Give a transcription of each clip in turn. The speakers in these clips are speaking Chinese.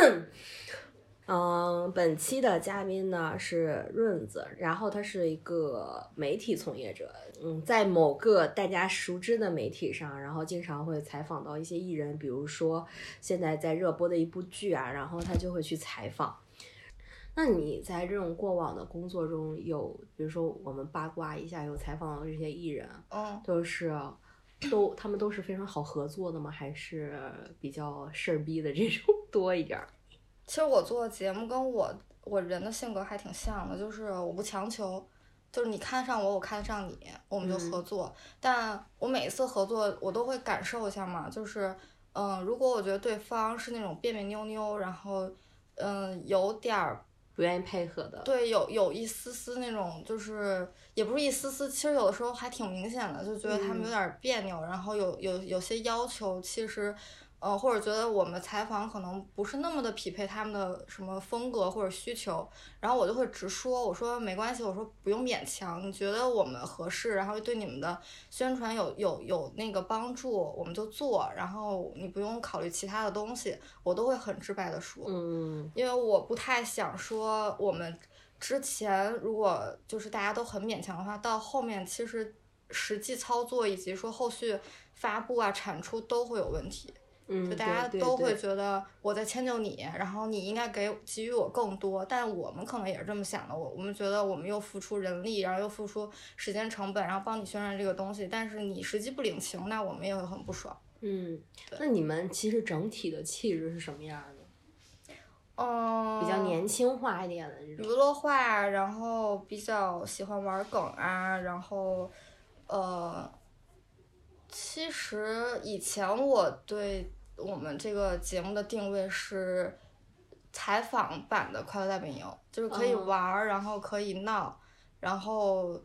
嗯，本期的嘉宾呢是润子，然后他是一个媒体从业者，嗯，在某个大家熟知的媒体上，然后经常会采访到一些艺人，比如说现在在热播的一部剧啊，然后他就会去采访。那你在这种过往的工作中有，比如说我们八卦一下，有采访到这些艺人，嗯，就是都他们都是非常好合作的吗？还是比较事儿逼的这种 多一点儿？其实我做节目跟我我人的性格还挺像的，就是我不强求，就是你看上我，我看上你，我们就合作。但我每一次合作，我都会感受一下嘛，就是嗯，如果我觉得对方是那种别别扭扭，然后嗯有点儿不愿意配合的，对，有有一丝丝那种，就是也不是一丝丝，其实有的时候还挺明显的，就觉得他们有点别扭，然后有有有些要求，其实。呃，或者觉得我们采访可能不是那么的匹配他们的什么风格或者需求，然后我就会直说，我说没关系，我说不用勉强，你觉得我们合适，然后对你们的宣传有有有那个帮助，我们就做，然后你不用考虑其他的东西，我都会很直白的说，嗯，因为我不太想说我们之前如果就是大家都很勉强的话，到后面其实实际操作以及说后续发布啊产出都会有问题。嗯，就大家都会觉得我在迁就你，然后你应该给给予我更多，但我们可能也是这么想的。我我们觉得我们又付出人力，然后又付出时间成本，然后帮你宣传这个东西，但是你实际不领情，那我们也会很不爽。嗯，对那你们其实整体的气质是什么样的？嗯，比较年轻化一点的这娱。乐化，然后比较喜欢玩梗啊，然后呃，其实以前我对我们这个节目的定位是采访版的《快乐大本营》，就是可以嗯玩儿，然后可以闹，然后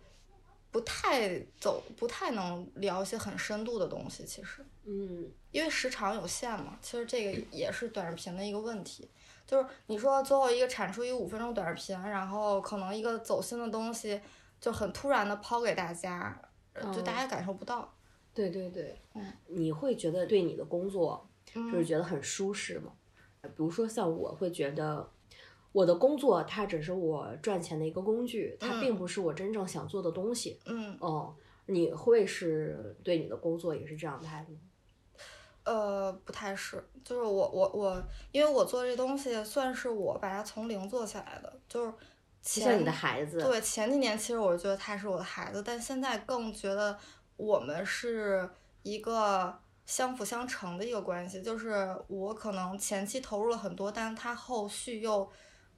不太走，不太能聊一些很深度的东西。其实，嗯因为时长有限嘛，其实这个也是短视频的一个问题。就是你说最后一个产出一个五分钟短视频，然后可能一个走心的东西就很突然的抛给大家，呃就大嗯家感受不到。对对对，嗯你会觉得对你的工作就是嗯觉得很舒适嘛？比如说像我会觉得。我的工作它只是我赚钱的一个工具，它嗯并不是我真正想做的东西。嗯，哦，你会是对你的工作也是这样态度吗？呃，不太是，就是我我我，因为我做这东西算是我把它从零做起来的，就是就前像你的孩子，对，前几年其实我觉得他是我的孩子，但现在更觉得我们是一个相辅相成的一个关系。就是我可能前期投入了很多，但是他后续又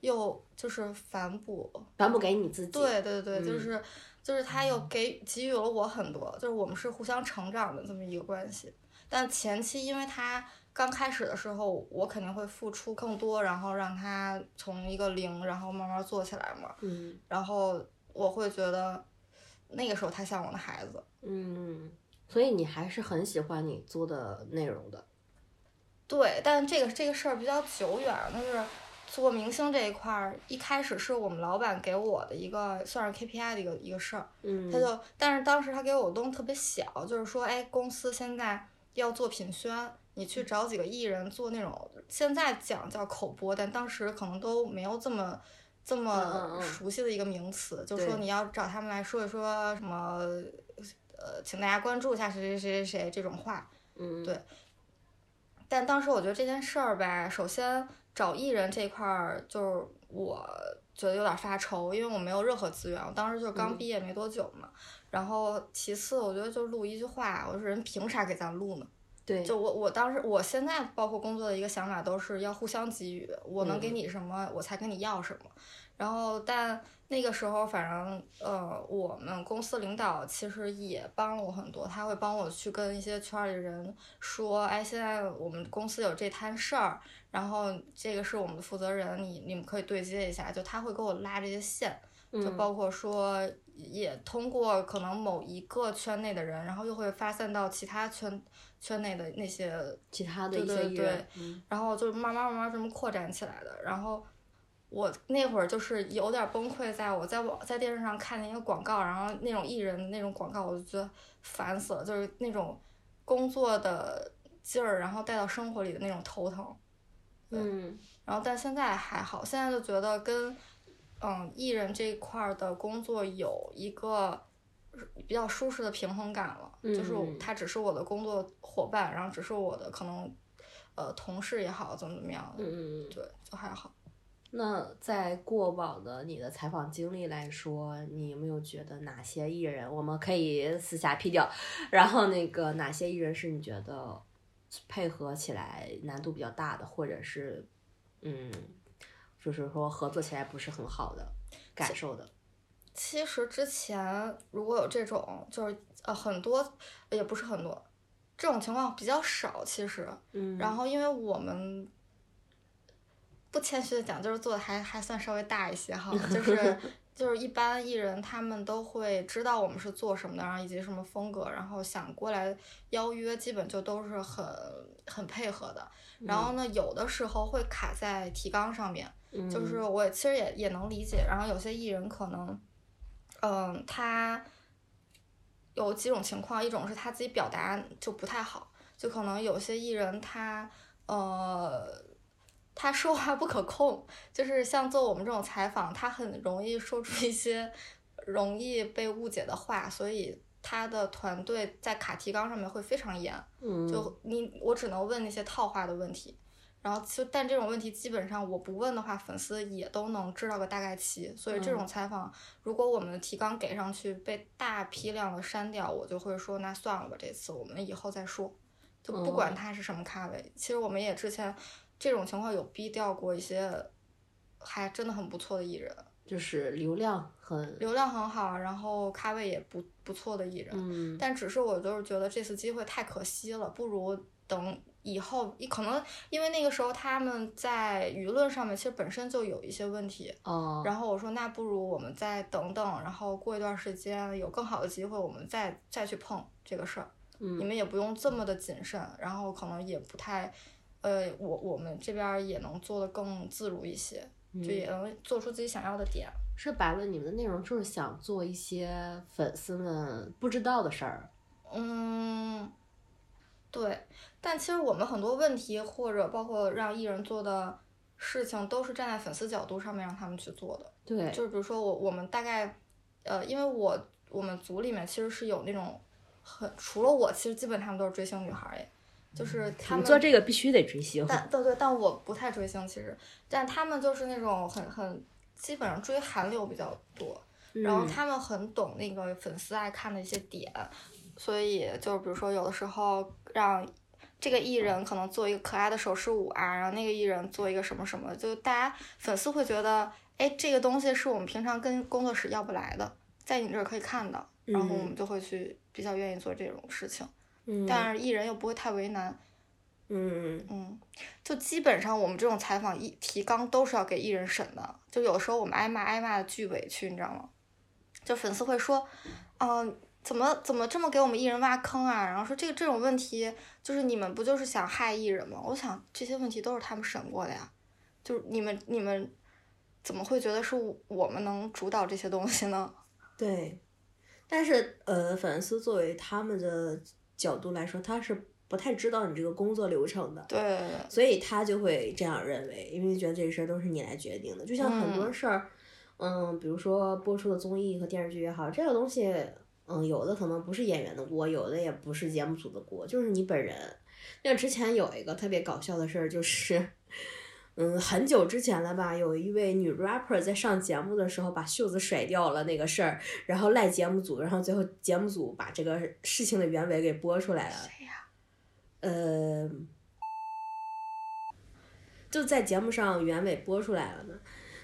又就是反哺。反哺给你自己。对对对，就嗯是就是他又给给予了我很多，就是我们是互相成长的这么一个关系。但前期因为他刚开始的时候，我肯定会付出更多，然后让他从一个零，然后慢慢做起来嘛。嗯然后我会觉得那个时候他像我的孩子。嗯，所以你还是很喜欢你做的内容的。对，但这个这个事儿比较久远，就是做明星这一块儿，一开始是我们老板给我的一个算是 KPI 的一个一个事儿，嗯，他就但是当时他给我的东西特别小，就是说，哎，公司现在要做品宣，你去找几个艺人做那种，现在讲叫口播，但当时可能都没有这么。这嗯么嗯熟悉的一个名词，就说你要找他们来说一说什么，呃，请大家关注一下谁谁谁谁谁这种话，嗯对但当时我觉得这件事儿吧，首先找艺人这块儿，就是我觉得有点发愁，因为我没有任何资源，我当时就刚嗯毕业没多久嘛。然后其次，我觉得就录一句话，我说人凭啥给咱录呢？对，就我我当时我现在包括工作的一个想法都是要互相给予，我能给嗯你什么，我才跟你要什么。然后但那个时候反正呃，我们公司领导其实也帮了我很多，他会帮我去跟一些圈儿里人说，哎，现在我们公司有这摊事儿，然后这个是我们的负责人，你你们可以对接一下，就他会给我拉这些线。就嗯包括说，也通过可能某一个圈内的人，然后又会发散到其他圈圈内的那些，其他的一些对对艺人，嗯然后就慢慢慢慢这么扩展起来的。然后我那会儿就是有点崩溃，在我在网在电视上看见一个广告，然后那种艺人的那种广告，我就觉得烦死了，就是那种工作的劲儿，然后带到生活里的那种头疼。嗯然后但现在还好，现在就觉得跟嗯艺人这一块儿的工作有一个比较舒适的平衡感了，就是他只是我的工作伙伴，然后只是我的可能呃同事也好，怎么怎么样的，嗯嗯。对，就还好。那在过往的你的采访经历来说，你有没有觉得哪些艺人我们可以私下批掉？然后那个哪些艺人是你觉得配合起来难度比较大的，或者是嗯，就是说合作起来不是很好的感受的？其实之前如果有这种，就是呃很多也不是很多，这种情况比较少。其实，嗯然后因为我们不谦虚的讲，就是做的还还算稍微大一些哈，就是就是一般艺人他们都会知道我们是做什么的，然后以及什么风格，然后想过来邀约，基本就都是很很配合的。然后呢，有的时候会卡在提纲上面，嗯就是我其实也也能理解。然后有些艺人可能，嗯，他有几种情况，一种是他自己表达就不太好，就可能有些艺人他呃，他说话不可控，就是像做我们这种采访，他很容易说出一些容易被误解的话，所以他的团队在卡提纲上面会非常严。嗯就你我只能问那些套话的问题，然后就但这种问题基本上我不问的话，粉丝也都能知道个大概齐。所以这种采访，如果我们的提纲给上去被大批量的删掉，我就会说那算了吧，这次我们以后再说，就不管他是什么咖位。其实我们也之前这种情况有逼掉过一些还真的很不错的艺人，就是流量很流量很好，然后咖位也不不错的艺人。嗯。但只是我就是觉得这次机会太可惜了，不如等以后，可能因为那个时候他们在舆论上面其实本身就有一些问题，哦，然后我说那不如我们再等等，然后过一段时间有更好的机会，我们再再去碰这个事儿，你嗯们也不用这么的谨慎，然后可能也不太，呃，我我们这边儿也能做的更自如一些，就嗯也能做出自己想要的点。说白了，你们的内容就是想做一些粉丝们不知道的事儿。嗯，对，但其实我们很多问题或者包括让艺人做的事情，都是站在粉丝角度上面让他们去做的。对，就是比如说我我们大概，呃，因为我我们组里面其实是有那种很除了我，其实基本他们都是追星女孩儿耶，就是他们你做这个必须得追星。但对对，但我不太追星，其实，但他们就是那种很很基本上追韩流比较多，然后嗯他们很懂那个粉丝爱看的一些点，所以就是比如说有的时候让这个艺人可能做一个可爱的手势舞啊，然后那个艺人做一个什么什么，就大家粉丝会觉得，哎，这个东西是我们平常跟工作室要不来的，在你这儿可以看到，然后我们就会去比较愿意做这种事情，嗯但是艺人又不会太为难。嗯嗯，就基本上我们这种采访一提纲都是要给艺人审的，就有时候我们挨骂挨骂的巨委屈，你知道吗？就粉丝会说，嗯、怎么怎么这么给我们艺人挖坑啊？然后说这个这种问题，就是你们不就是想害艺人吗？我想这些问题都是他们审过的呀，就是你们你们怎么会觉得是我们能主导这些东西呢？对，但是呃，粉丝作为他们的角度来说，他是不太知道你这个工作流程的，对所以他就会这样认为，因为觉得这事儿都是你来决定的。就像很多嗯事儿，嗯比如说播出的综艺和电视剧也好，这个东西，嗯，有的可能不是演员的锅，有的也不是节目组的锅，就是你本人。那之前有一个特别搞笑的事儿，就是。嗯，很久之前了吧？有一位女 rapper 在上节目的时候把袖子甩掉了那个事儿，然后赖节目组，然后最后节目组把这个事情的原委给播出来了。谁呀？呃，就在节目上原委播出来了呢。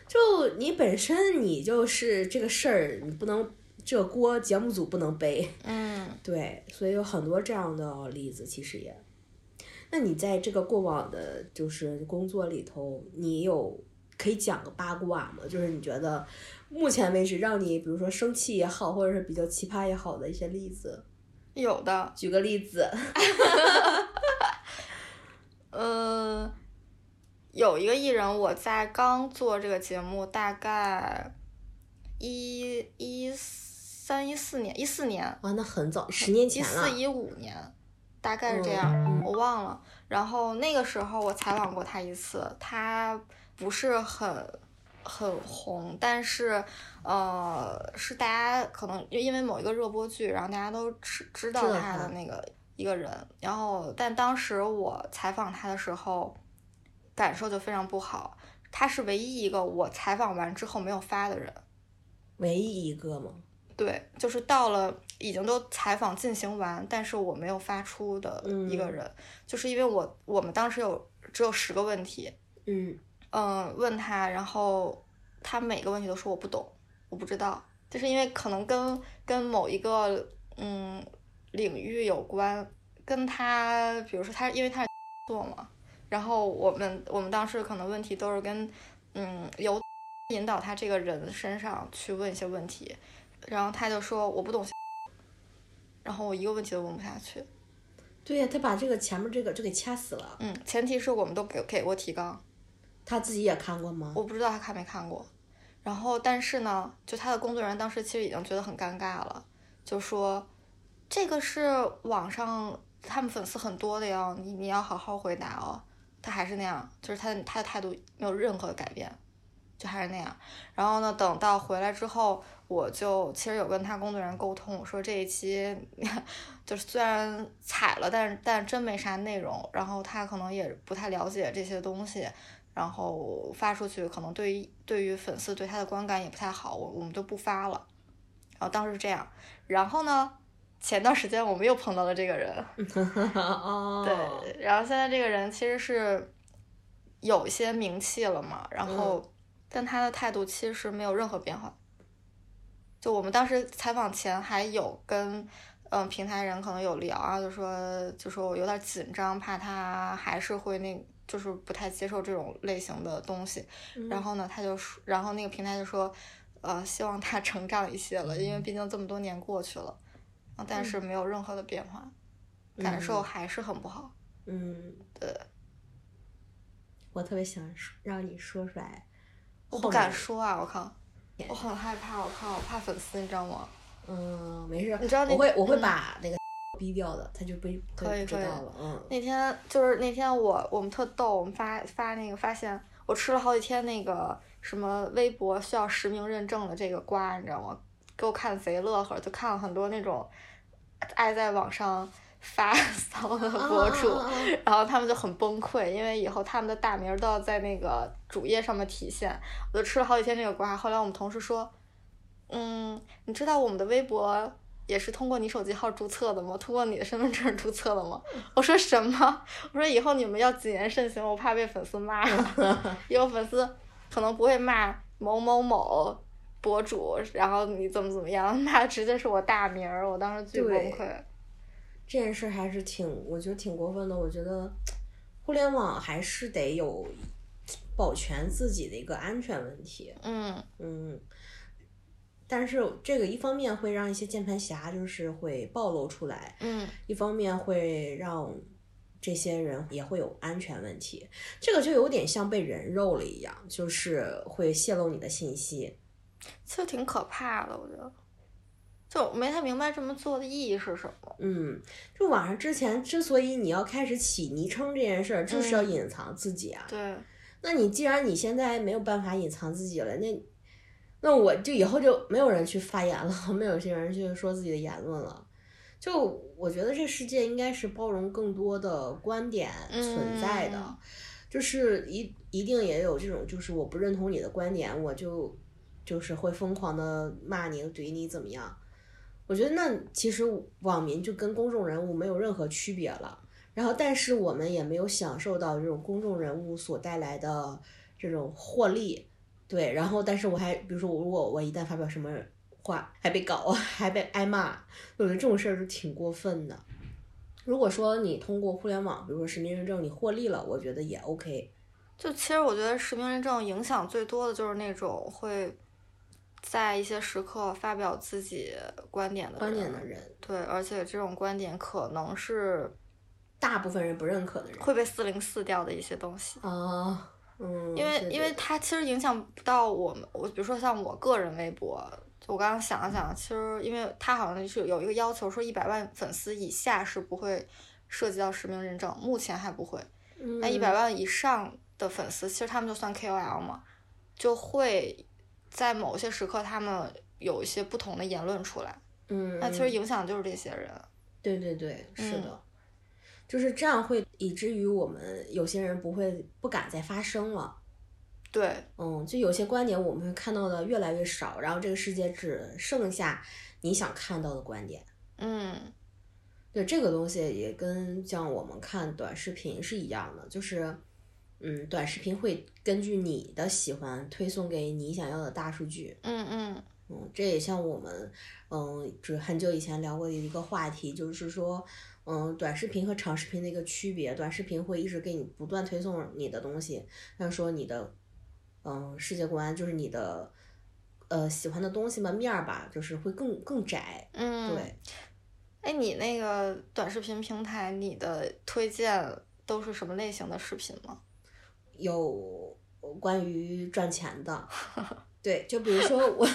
就你本身你就是这个事儿，你不能这个锅节目组不能背，嗯，对，所以有很多这样的例子，其实也。那你在这个过往的，就是工作里头，你有可以讲个八卦吗？就是你觉得目前为止让你，比如说生气也好，或者是比较奇葩也好的一些例子，有的，举个例子。呃，有一个艺人，我在刚做这个节目，大概一一三一四年，一四年，哇，那很早，十年一前了。四一五年，大概是这样，我忘了。然后那个时候我采访过他一次，他不是很很红，但是呃，是大家可能因为某一个热播剧，然后大家都知知道他的那个一个人。然后，但当时我采访他的时候，感受就非常不好。他是唯一一个我采访完之后没有发的人，唯一一个吗？对，就是到了已经都采访进行完，但是我没有发出的一个人，就是因为我我们当时有只有十个问题，嗯。嗯，问他，然后他每个问题都说我不懂，我不知道，就是因为可能跟跟某一个嗯领域有关，跟他比如说他因为他是做嘛，然后我们我们当时可能问题都是跟嗯由 引导他这个人身上去问一些问题。然后他就说我不懂，然后我一个问题都问不下去。对呀，他把这个前面这个就给掐死了。嗯，前提是我们都给给过提纲。他自己也看过吗？我不知道他看没看过。然后，但是呢，就他的工作人员当时其实已经觉得很尴尬了，就说这个是网上他们粉丝很多的哟，你你要好好回答哦。他还是那样，就是他他的态度没有任何的改变。就还是那样，然后呢，等到回来之后，我就其实有跟他工作人员沟通，我说这一期 就是虽然踩了，但是但真没啥内容，然后他可能也不太了解这些东西，然后发出去可能对于对于粉丝对他的观感也不太好，我我们就不发了。然后当时是这样，然后呢，前段时间我们又碰到了这个人，对，然后现在这个人其实是有一些名气了嘛，然后。但他的态度其实没有任何变化。就我们当时采访前还有跟嗯平台人可能有聊啊，就说就说我有点紧张，怕他还是会那，就是不太接受这种类型的东西。然后呢，他就说，然后那个平台就说，呃，希望他 成长一些了，因为毕竟这么多年过去了，但是没有任何的变化，感受还是很不好。嗯，对。我特别想说，让你说出来。我不敢说啊！我靠，我很害怕，我靠，我怕粉丝，你知道吗？嗯，没事，你知道我会我会把那个 逼掉的，他就被可以知道了。嗯，那天就是那天我我们特逗，我们发发那个发现我吃了好几天那个什么微博需要实名认证的这个瓜，你知道吗？给我看贼乐呵，就看了很多那种爱在网上。发 骚的博主，然后他们就很崩溃，因为以后他们的大名都要在那个主页上面体现。我就吃了好几天这个瓜，后来我们同事说，嗯，你知道我们的微博也是通过你手机号注册的吗？通过你的身份证注册的吗？我说什么？我说以后你们要谨言慎行，我怕被粉丝骂。有粉丝可能不会骂某某某博主，然后你怎么怎么样，骂直接是我大名儿，我当时巨崩溃。这件事还是挺，我觉得挺过分的。我觉得互联网还是得有保全自己的一个安全问题。嗯嗯。但是这个一方面会让一些键盘侠就是会暴露出来，嗯，一方面会让这些人也会有安全问题。这个就有点像被人肉了一样，就是会泄露你的信息。其实挺可怕的，我觉得。就没太明白这么做的意义是什么。嗯，就网上之前之所以你要开始起昵称这件事儿，就是要隐藏自己啊。对。那你既然你现在没有办法隐藏自己了，那那我就以后就没有人去发言了，没有些人去说自己的言论了。就我觉得这世界应该是包容更多的观点存在的，就是一一定也有这种，就是我不认同你的观点，我就就是会疯狂的骂你、怼你怎么样。我觉得那其实网民就跟公众人物没有任何区别了，然后但是我们也没有享受到这种公众人物所带来的这种获利，对，然后但是我还比如说我如果我一旦发表什么话还被搞 还被挨骂，我觉得这种事儿就挺过分的。如果说你通过互联网，比如说实名认证你获利了，我觉得也 OK。就其实我觉得实名认证影响最多的就是那种会。在一些时刻发表自己观点的观点的人，对，而且这种观点可能是大部分人不认可的人，会被四零四掉的一些东西啊，嗯，因为因为它其实影响不到我们，我比如说像我个人微博，我刚刚想了想，其实因为它好像是有一个要求，说一百万粉丝以下是不会涉及到实名认证，目前还不会。嗯。那一百万以上的粉丝，其实他们就算 KOL 嘛，就会在某些时刻他们有一些不同的言论出来。嗯，那其实影响就是这些人。对对对，是的，嗯就是这样会以至于我们有些人不会不敢再发声了。对，嗯，就有些观点我们会看到的越来越少，然后这个世界只剩下你想看到的观点。嗯对这个东西也跟像我们看短视频是一样的，就是，嗯，短视频会根据你的喜欢推送给你想要的大数据。嗯嗯嗯，这也像我们，嗯，就是很久以前聊过的一个话题，就是说，嗯，短视频和长视频的一个区别，短视频会一直给你不断推送你的东西，像说你的，嗯，世界观就是你的，呃，喜欢的东西嘛，面儿吧，就是会更更窄，嗯，对。哎，你那个短视频平台，你的推荐都是什么类型的视频呢？有关于赚钱的，对，就比如说我，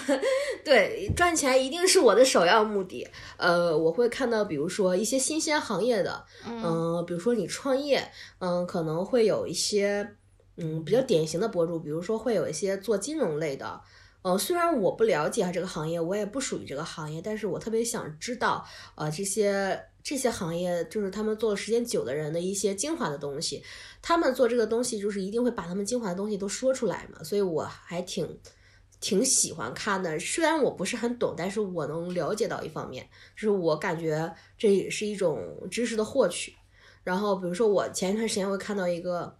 对，赚钱一定是我的首要目的。呃，我会看到，比如说一些新鲜行业的，嗯、比如说你创业，嗯、可能会有一些，嗯，比较典型的博主，比如说会有一些做金融类的。呃，虽然我不了解这个行业，我也不属于这个行业，但是我特别想知道，呃，这些这些行业就是他们做的时间久的人的一些精华的东西。他们做这个东西，就是一定会把他们精华的东西都说出来嘛，所以我还挺挺喜欢看的。虽然我不是很懂，但是我能了解到一方面，就是我感觉这也是一种知识的获取。然后比如说我前一段时间会看到一个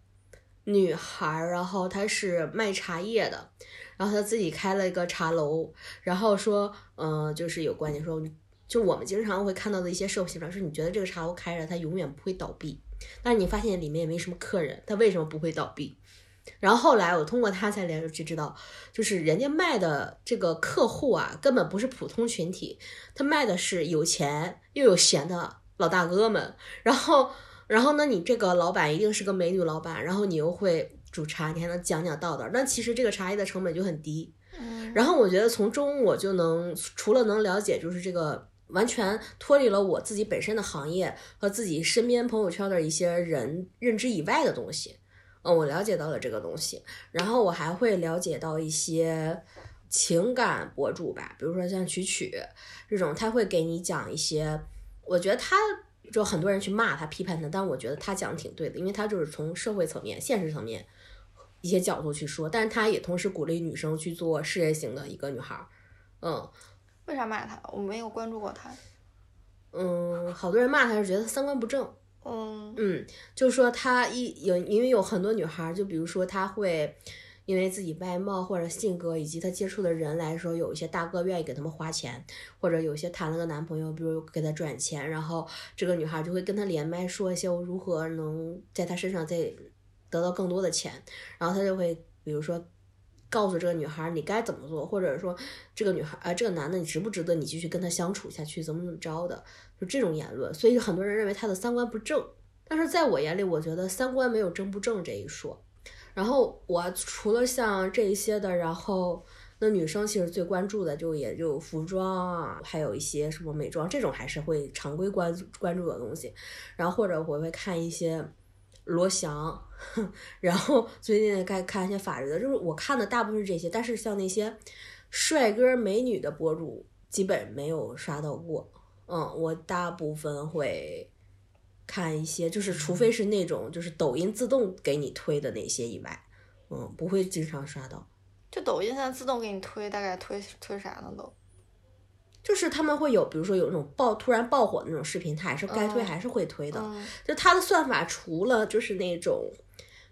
女孩，然后她是卖茶叶的，然后她自己开了一个茶楼，然后说，嗯、就是有观点说，就我们经常会看到的一些社会现象，是你觉得这个茶楼开着，它永远不会倒闭。但是你发现里面也没什么客人，它为什么不会倒闭？然后后来我通过他才了解知道，就是人家卖的这个客户啊，根本不是普通群体，他卖的是有钱又有闲的老大哥们。然后，然后呢，你这个老板一定是个美女老板，然后你又会煮茶，你还能讲讲道道，那其实这个茶叶的成本就很低。嗯然后我觉得从中我就能除了能了解，就是这个完全脱离了我自己本身的行业和自己身边朋友圈的一些人认知以外的东西。嗯，我了解到了这个东西，然后我还会了解到一些情感博主吧，比如说像曲曲这种，他会给你讲一些，我觉得他。就很多人去骂他、批判他，但我觉得他讲的挺对的，因为他就是从社会层面、现实层面一些角度去说，但是他也同时鼓励女生去做事业型的一个女孩，嗯为啥骂他？我没有关注过他。嗯，好多人骂他是觉得他三观不正，嗯嗯，就是说他一有，因为有很多女孩儿，就比如说她会因为自己外貌或者性格以及她接触的人来说，有一些大哥愿意给他们花钱，或者有些谈了个男朋友，比如给他转钱，然后这个女孩就会跟他连麦说一些我如何能在他身上再得到更多的钱，然后他就会比如说。告诉这个女孩你该怎么做，或者说这个女孩呃这个男的你值不值得你继续跟他相处下去，怎么怎么着的，就这种言论，所以很多人认为他的三观不正。但是在我眼里，我觉得三观没有正不正这一说。然后我除了像这一些的，然后那女生其实最关注的就也就服装啊，还有一些什么美妆这种还是会常规关关注的东西。然后或者我会看一些罗翔，然后最近该看一些法律的，就是我看的大部分是这些。但是像那些帅哥美女的博主，基本没有刷到过。嗯，我大部分会看一些，就是除非是那种就是抖音自动给你推的那些以外，嗯，不会经常刷到。就抖音现在自动给你推，大概推推啥呢都？就是他们会有，比如说有那种爆突然爆火的那种视频，它还是该推嗯还是会推的。嗯就它的算法除了就是那种，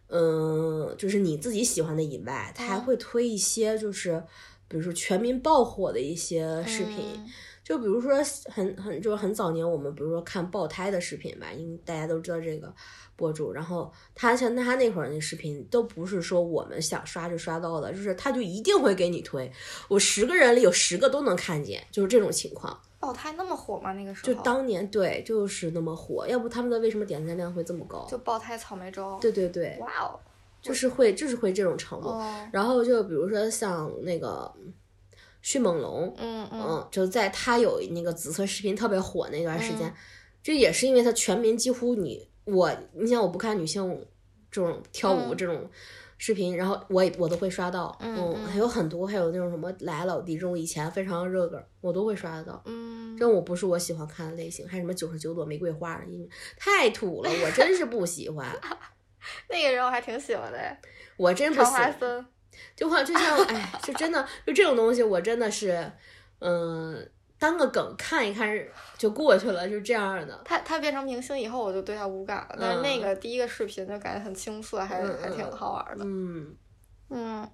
嗯，就是你自己喜欢的以外，他还嗯会推一些就是，比如说全民爆火的一些视频。嗯就比如说很很就是很早年我们比如说看爆胎的视频吧，因为大家都知道这个博主，然后他像他那会儿那视频都不是说我们想刷就刷到的，就是他就一定会给你推，我十个人里有十个都能看见，就是这种情况。爆胎那么火吗？那个时候就当年对就是那么火，要不他们的为什么点赞量会这么高？就爆胎草莓粥。对对对，哇哦。就是会就是会这种程度。哦。然后就比如说像那个迅猛龙，嗯嗯。嗯，就在他有那个紫色视频特别火那段时间，嗯。这也是因为他全民几乎你我，你想我不看女性这种跳舞嗯。这种视频，然后我也我都会刷到，嗯嗯还有很多，还有那种什么来老弟这种以前非常热梗，我都会刷得到。嗯，这种我不是我喜欢看的类型，还有什么九十九朵玫瑰花，因太土了，我真是不喜欢，那个人我还挺喜欢的，我真不喜欢。就像就像哎，就真的就这种东西，我真的是，嗯、当个梗看一看就过去了，就这样的。他他变成明星以后，我就对他无感了。但是那嗯个第一个视频就感觉很青涩，还嗯还挺嗯好玩的。嗯，嗯，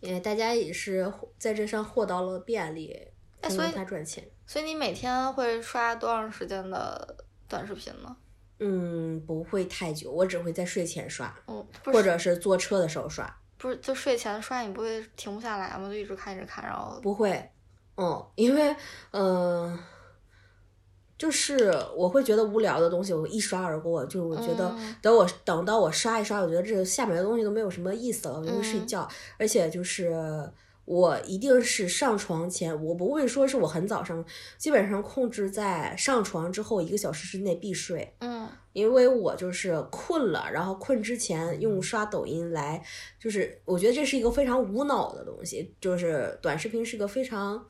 因为大家也是在这上获到了便利，哎所以他赚钱。所以你每天会刷多长时间的短视频呢？嗯，不会太久，我只会在睡前刷，嗯，或者是坐车的时候刷。不是，就睡前刷，你不会停不下来吗？就一直看，一直看，然后不会，嗯，因为嗯、呃就是我会觉得无聊的东西，我一刷而过。就是我觉得嗯等我等到我刷一刷，我觉得这个下面的东西都没有什么意思了，我就会睡嗯觉。而且就是我一定是上床前，我不会说是我很早上，基本上控制在上床之后一个小时之内必睡。嗯。因为我就是困了，然后困之前用刷抖音来，就是我觉得这是一个非常无脑的东西，就是短视频是个非常，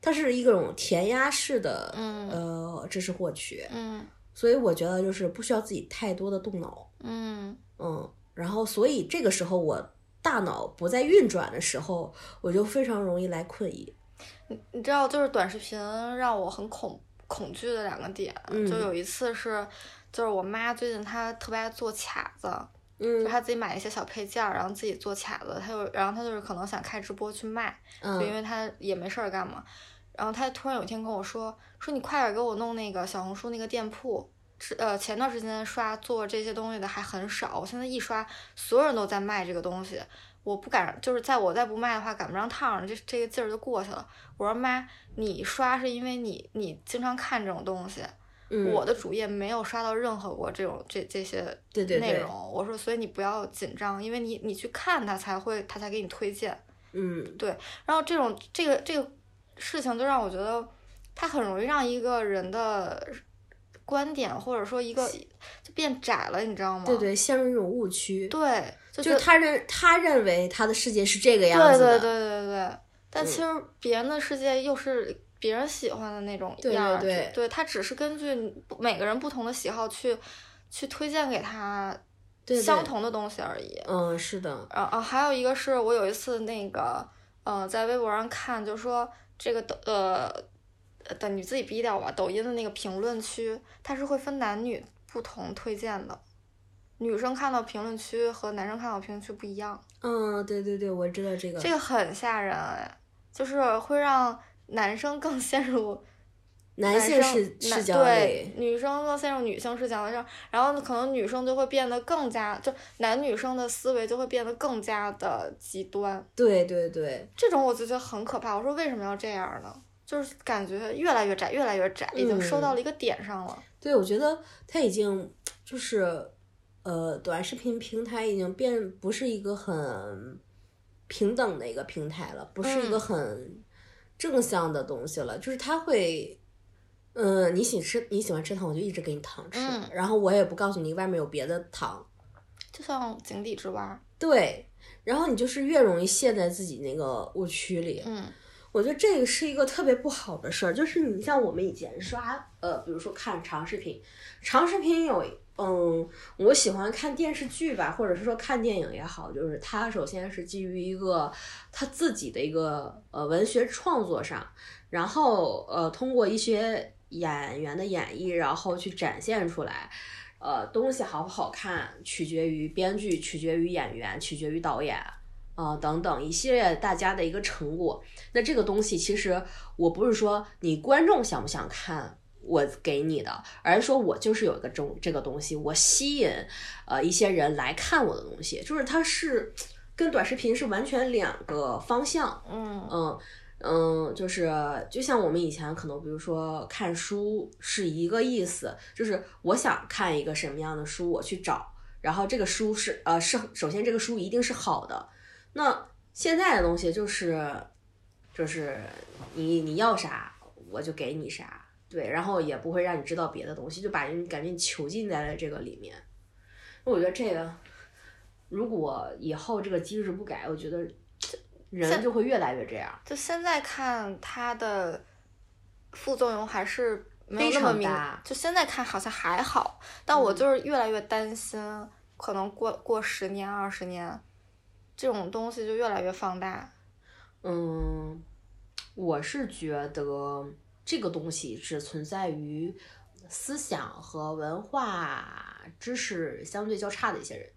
它是一种填鸭式的、嗯呃知识获取，嗯。所以我觉得就是不需要自己太多的动脑，嗯。嗯，然后所以这个时候我大脑不在运转的时候，我就非常容易来困意，你你知道，就是短视频让我很恐恐惧的两个点，嗯。就有一次是，就是我妈最近她特别爱做卡子，就嗯她自己买一些小配件儿，然后自己做卡子，她就然后她就是可能想开直播去卖，就因嗯。为她也没事儿干嘛，然后她突然有一天跟我说，说你快点给我弄那个小红书那个店铺。是呃，前段时间刷做这些东西的还很少，我现在一刷，所有人都在卖这个东西，我不敢，就是在我再不卖的话，赶不上趟儿，这这个劲儿就过去了。我说妈，你刷是因为你你经常看这种东西，嗯，我的主页没有刷到任何过这种这这些对对对内容。我说，所以你不要紧张，因为你你去看它才会，它才给你推荐。嗯对然后这种这个这个事情就让我觉得，它很容易让一个人的观点或者说一个就变窄了，你知道吗？对对，陷入一种误区，对，就就是他认他认为他的世界是这个样子的，对对对对，但其实别人的世界又是别人喜欢的那种对样儿，对对他只是根据每个人不同的喜好去去推荐给他对对相同的东西而已。嗯，是的，然后、啊、还有一个是我有一次那个呃在微博上看，就说这个抖呃呃等你自己逼掉吧，抖音的那个评论区它是会分男女不同推荐的。女生看到评论区和男生看到评论区不一样，嗯，对对对，我知道这个，这个很吓人哎，就是会让男生更陷入男性生视角对，女生更陷入女性视角里，然后，可能女生就会变得更加，就男女生的思维就会变得更加的极端，对对对，这种我就觉得很可怕。我说为什么要这样呢？就是感觉越来越窄，越来越窄，已经收到了一个点上了。对，我觉得它已经就是，呃，短视频平台已经变不是一个很平等的一个平台了，不是一个嗯很正向的东西了，就是它会。嗯，你喜吃你喜欢吃糖，我就一直给你糖吃，嗯然后我也不告诉你外面有别的糖，就像井底之蛙，对，然后你就是越容易陷在自己那个误区里。嗯我觉得这个是一个特别不好的事儿，就是你像我们以前刷，呃，比如说看长视频，长视频有，嗯，我喜欢看电视剧吧，或者是说看电影也好，就是它首先是基于一个他自己的一个呃文学创作上，然后呃通过一些演员的演绎，然后去展现出来。呃，东西好不好看，取决于编剧，取决于演员，取决于导演，呃，等等一系列大家的一个成果。那这个东西其实我不是说你观众想不想看我给你的，而是说我就是有一个中这个东西，我吸引呃一些人来看我的东西，就是它是跟短视频是完全两个方向。嗯嗯嗯，就是就像我们以前可能，比如说看书是一个意思，就是我想看一个什么样的书，我去找，然后这个书是呃是首先这个书一定是好的。那现在的东西就是就是你你要啥我就给你啥，对，然后也不会让你知道别的东西，就把你感觉你囚禁在了这个里面。我觉得这个，如果以后这个机制不改，我觉得人就会越来越这样。就现在看它的副作用还是没那么大，就现在看好像还好，但我就是越来越担心，可能过过十年二十年，这种东西就越来越放大。嗯，我是觉得这个东西只存在于思想和文化知识相对较差的一些人。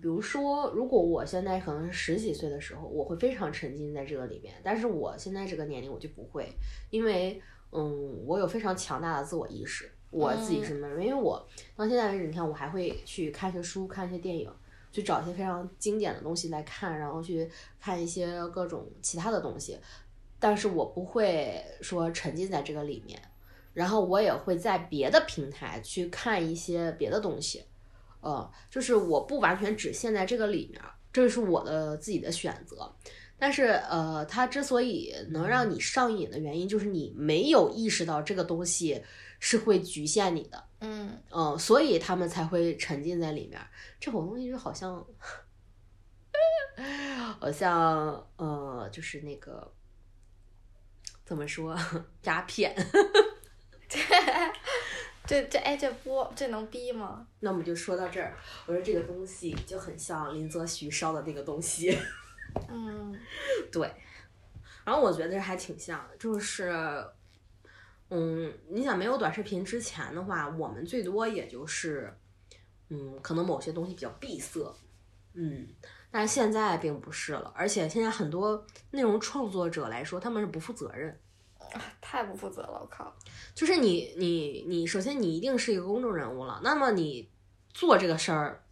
比如说，如果我现在可能是十几岁的时候，我会非常沉浸在这个里面，但是我现在这个年龄我就不会，因为嗯，我有非常强大的自我意识，我自己是什么，因为我到现在为止，你看我还会去看一些书，看一些电影，去找一些非常经典的东西来看，然后去看一些各种其他的东西，但是我不会说沉浸在这个里面，然后我也会在别的平台去看一些别的东西，呃，就是我不完全只限在这个里面，这是我的自己的选择。但是，呃，它之所以能让你上瘾的原因，就是你没有意识到这个东西是会局限你的，嗯，嗯，所以他们才会沉浸在里面。这种东西就好像，好像，呃，就是那个怎么说，鸦片。这这哎这播这能逼吗？那我们就说到这儿。我说这个东西就很像林则徐烧的那个东西，嗯 对。然后我觉得还挺像的，就是，嗯，你想没有短视频之前的话，我们最多也就是，嗯，可能某些东西比较闭塞，嗯，但是现在并不是了，而且现在很多内容创作者来说，他们是不负责任。太不负责了，我靠！就是你你你，首先你一定是一个公众人物了，那么你做这个事儿，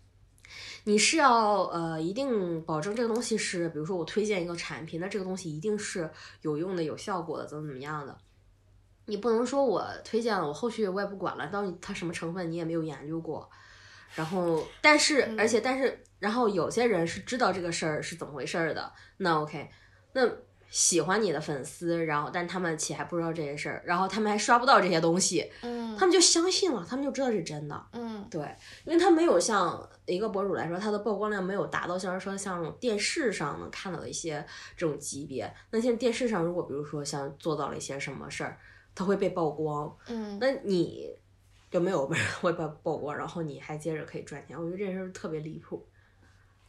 你是要呃一定保证这个东西是，比如说我推荐一个产品，那这个东西一定是有用的、有效果的，怎么怎么样的。你不能说我推荐了，我后续我也不管了，到底它什么成分你也没有研究过，然后但是而且但是，然后有些人是知道这个事儿是怎么回事儿的，那 OK，那。喜欢你的粉丝，然后但他们且还不知道这些事儿，然后他们还刷不到这些东西，嗯他们就相信了，他们就知道是真的。嗯对，因为他没有像一个博主来说，他的曝光量没有达到像是说像电视上能看到的一些这种级别。那现在电视上如果比如说像做到了一些什么事儿，他会被曝光，嗯那你就没有被会被曝光，然后你还接着可以赚钱，我觉得这事儿特别离谱。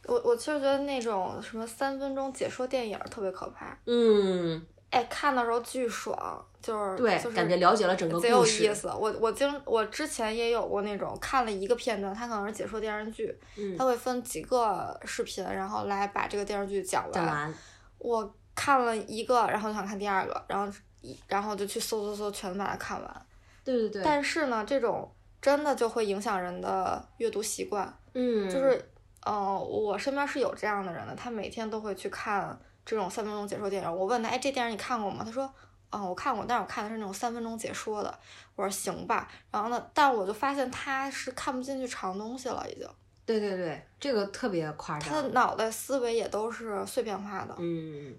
我我其实觉得那种什么三分钟解说电影特别可怕。嗯，哎，看的时候巨爽，就是对，就是感觉了解了整个贼有。意思。我我经我之前也有过那种看了一个片段，它可能是解说电视剧，嗯它会分几个视频，然后来把这个电视剧讲完。讲完，我看了一个，然后就想看第二个，然后一然后就去搜搜搜，全把它看完。对对对，但是呢，这种真的就会影响人的阅读习惯，嗯，就是，呃，我身边是有这样的人的，他每天都会去看这种三分钟解说电影。我问他，哎，这电影你看过吗？他说，嗯，我看过，但是我看的是那种三分钟解说的。我说行吧，然后呢，但我就发现他是看不进去长东西了，已经，对对对，这个特别夸张他的。脑袋思维也都是碎片化的。嗯，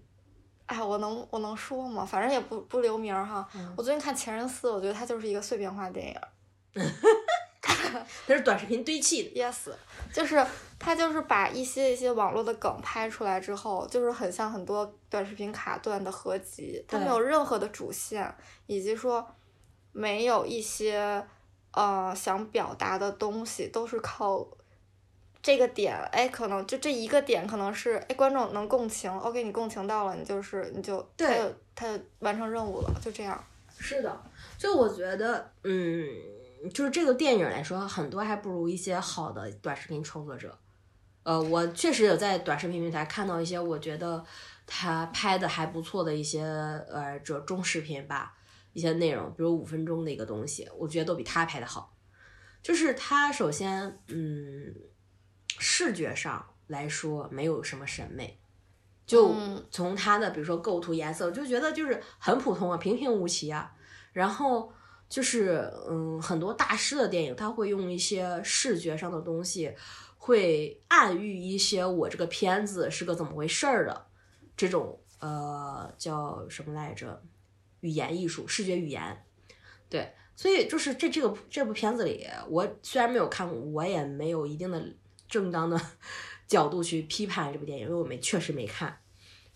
哎，我能我能说吗？反正也不不留名儿哈。嗯我最近看《前任四》，我觉得它就是一个碎片化电影。它是短视频堆砌的。Yes，就是它就是把一些一些网络的梗拍出来之后，就是很像很多短视频卡段的合集，它没有任何的主线，以及说没有一些呃想表达的东西，都是靠这个点，哎，可能就这一个点，可能是哎观众能共情，OK，你共情到了，你就是你就他对就他就完成任务了，就这样。是的，就我觉得，嗯，就是这个电影来说，很多还不如一些好的短视频创作者。呃，我确实有在短视频平台看到一些我觉得他拍的还不错的一些呃这中视频吧，一些内容，比如五分钟的一个东西，我觉得都比他拍的好。就是他首先，嗯，视觉上来说没有什么审美，就嗯从他的比如说构图、颜色，就觉得就是很普通啊，平平无奇啊。然后就是嗯，很多大师的电影，他会用一些视觉上的东西，会暗喻一些我这个片子是个怎么回事儿的这种呃叫什么来着？语言艺术、视觉语言。对，所以就是这这个这部片子里，我虽然没有看过，我也没有一定的正当的 角度去批判这部电影，因为我没确实没看。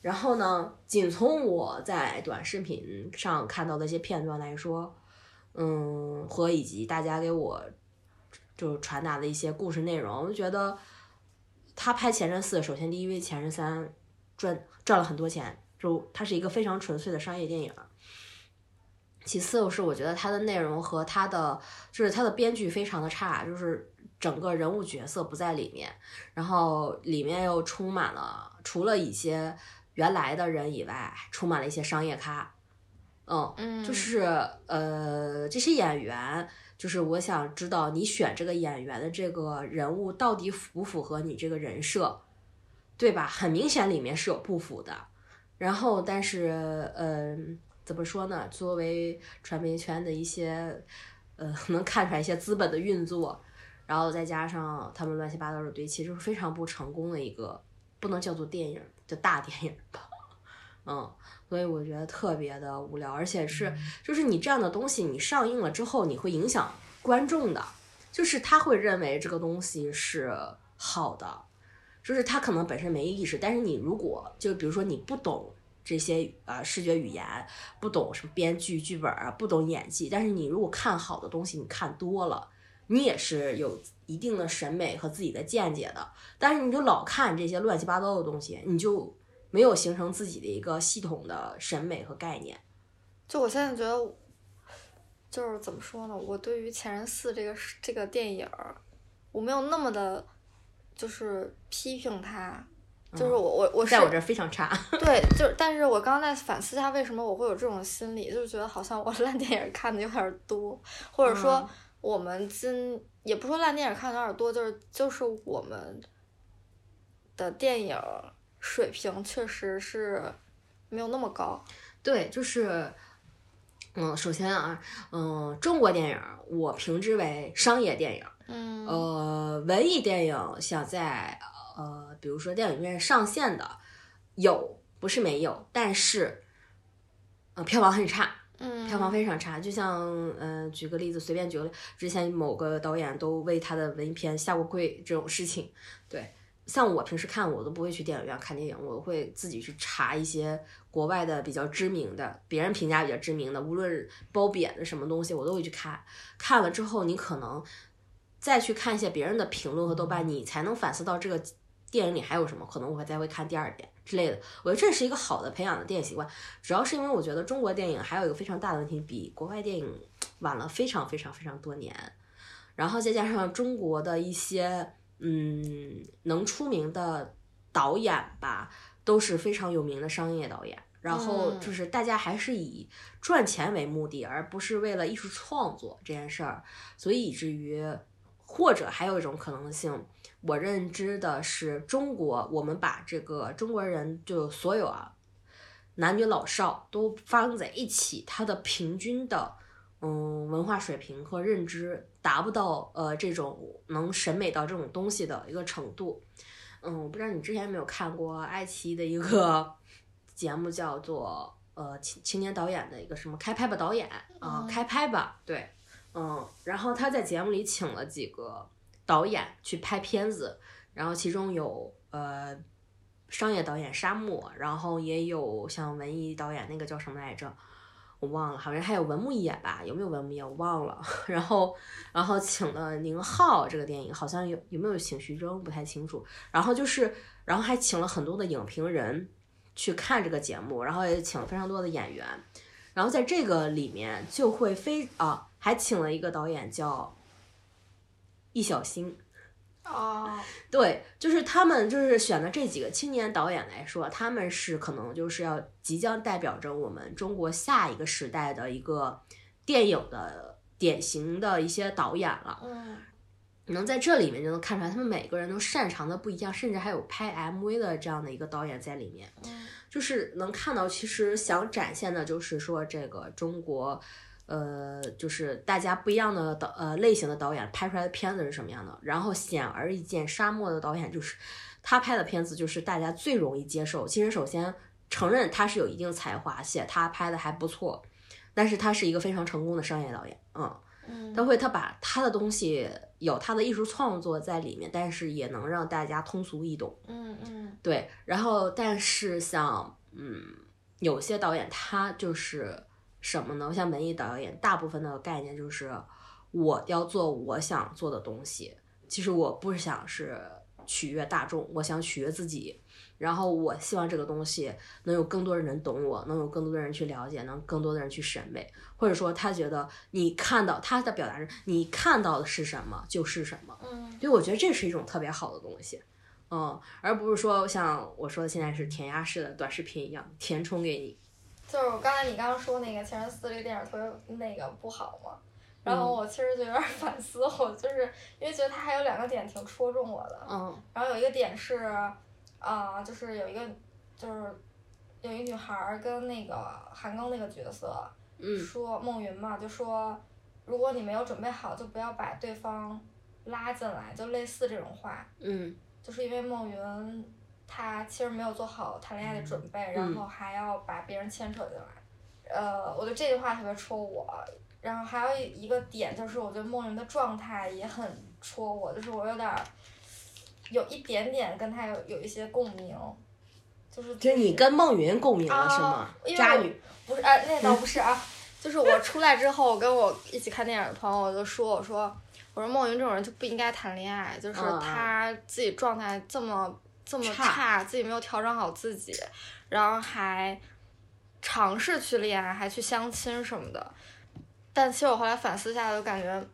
然后呢，仅从我在短视频上看到的一些片段来说，嗯，和以及大家给我就是传达的一些故事内容，我就觉得他拍《前任四》，首先第一位《前任三》赚赚了很多钱，就它是一个非常纯粹的商业电影。其次是我觉得它的内容和它的就是它的编剧非常的差，就是整个人物角色不在里面，然后里面又充满了除了一些原来的人以外，充满了一些商业咖。嗯，嗯，就是呃，这些演员，就是我想知道你选这个演员的这个人物到底符不符合你这个人设，对吧？很明显里面是有不符的。然后，但是，嗯、怎么说呢？作为传媒圈的一些，呃，能看出来一些资本的运作，然后再加上他们乱七八糟的堆砌，就是非常不成功的一个，不能叫做电影，叫大电影吧。嗯，所以我觉得特别的无聊，而且是就是你这样的东西，你上映了之后，你会影响观众的，就是他会认为这个东西是好的，就是他可能本身没意识，但是你如果就比如说你不懂这些呃视觉语言，不懂什么编剧剧本啊，不懂演技，但是你如果看好的东西，你看多了，你也是有一定的审美和自己的见解的，但是你就老看这些乱七八糟的东西，你就没有形成自己的一个系统的审美和概念。就我现在觉得，就是怎么说呢？我对于《前任四》这个这个电影儿，我没有那么的，就是批评它。就是我我我在我这儿非常差。对，就是，但是我刚刚在反思一下，为什么我会有这种心理，就是觉得好像我 烂电影看的有点儿多，或者说嗯我们今也不说烂电影看的有点多，就是就是我们的电影水平确实是没有那么高。对，就是，嗯，首先啊，嗯，中国电影我评之为商业电影，嗯呃，文艺电影想在呃，比如说电影院上线的有，不是没有，但是，呃，票房很差，嗯，票房非常差。就像，呃，举个例子，随便举个例，之前某个导演都为他的文艺片下过跪这种事情，对。像我平时看，我都不会去电影院看电影，我会自己去查一些国外的比较知名的，别人评价比较知名的，无论褒贬的什么东西，我都会去看。看了之后，你可能再去看一些别人的评论和豆瓣，你才能反思到这个电影里还有什么，可能我会再会看第二遍之类的。我觉得这是一个好的培养的电影习惯，主要是因为我觉得中国电影还有一个非常大的问题，比国外电影晚了非常非常非常多年，然后再加上中国的一些嗯能出名的导演吧，都是非常有名的商业导演。然后嗯就是大家还是以赚钱为目的，而不是为了艺术创作这件事儿，所以以至于，或者还有一种可能性，我认知的是中国，我们把这个中国人就所有啊，男女老少都放在一起，他的平均的嗯文化水平和认知达不到呃这种能审美到这种东西的一个程度。嗯，我不知道你之前有没有看过爱奇艺的一个节目，叫做呃青青年导演的一个什么开拍吧导演啊、嗯开拍吧，对，嗯，然后他在节目里请了几个导演去拍片子，然后其中有呃商业导演沙漠，然后也有像文艺导演那个叫什么来着？我忘了，好像还有文牧野吧？有没有文牧野？我忘了。然后，然后请了宁浩这个电影，好像有有没有请徐峥不太清楚。然后就是，然后还请了很多的影评人去看这个节目，然后也请了非常多的演员。然后在这个里面就会非啊，还请了一个导演叫易小星。哦，对，就是他们就是选的这几个青年导演来说，他们是可能就是要即将代表着我们中国下一个时代的一个电影的典型的一些导演了。嗯能在这里面就能看出来，他们每个人都擅长的不一样，甚至还有拍 MV 的这样的一个导演在里面。嗯就是能看到，其实想展现的就是说这个中国，呃，就是大家不一样的导呃类型的导演拍出来的片子是什么样的。然后显而易见，沙漠的导演就是他拍的片子就是大家最容易接受。其实首先承认他是有一定才华，且他拍的还不错。但是他是一个非常成功的商业导演，嗯，嗯他会他把他的东西有他的艺术创作在里面，但是也能让大家通俗易懂。嗯嗯对，然后但是像嗯，有些导演他就是什么呢？像文艺导演，大部分的概念就是我要做我想做的东西。其实我不想是取悦大众，我想取悦自己。然后我希望这个东西能有更多的人懂我，能有更多的人去了解，能更多的人去审美，或者说他觉得你看到他的表达是，你看到的是什么就是什么。嗯所以我觉得这是一种特别好的东西，嗯，而不是说像我说的现在是填鸭式的短视频一样填充给你。就是我刚才你刚刚说那个《前任四》这个电影特别那个不好嘛，然后我其实就有点反思，我就是因为觉得他还有两个点挺戳中我的，嗯。然后有一个点是，啊、就是有一个就是有一个女孩儿跟那个韩庚那个角色嗯。说孟云嘛，就说如果你没有准备好，就不要把对方拉进来，就类似这种话，嗯。就是因为孟云她其实没有做好谈恋爱的准备，然后还要把别人牵扯进来，呃，我觉得这句话特别戳我。然后还有一个点就是，我觉得孟云的状态也很戳我，就是我有点儿有一点点跟他有有一些共鸣，就是就是你跟孟云共鸣了、啊是吗因？为我渣女。不是啊，那倒不是啊，就是我出来之后，我跟我一起看电影的朋友我就说，我说我说孟云这种人就不应该谈恋爱，就是他自己状态这么这么差差，自己没有调整好自己，然后还尝试去恋爱，还去相亲什么的。但其实我后来反思下来，就感觉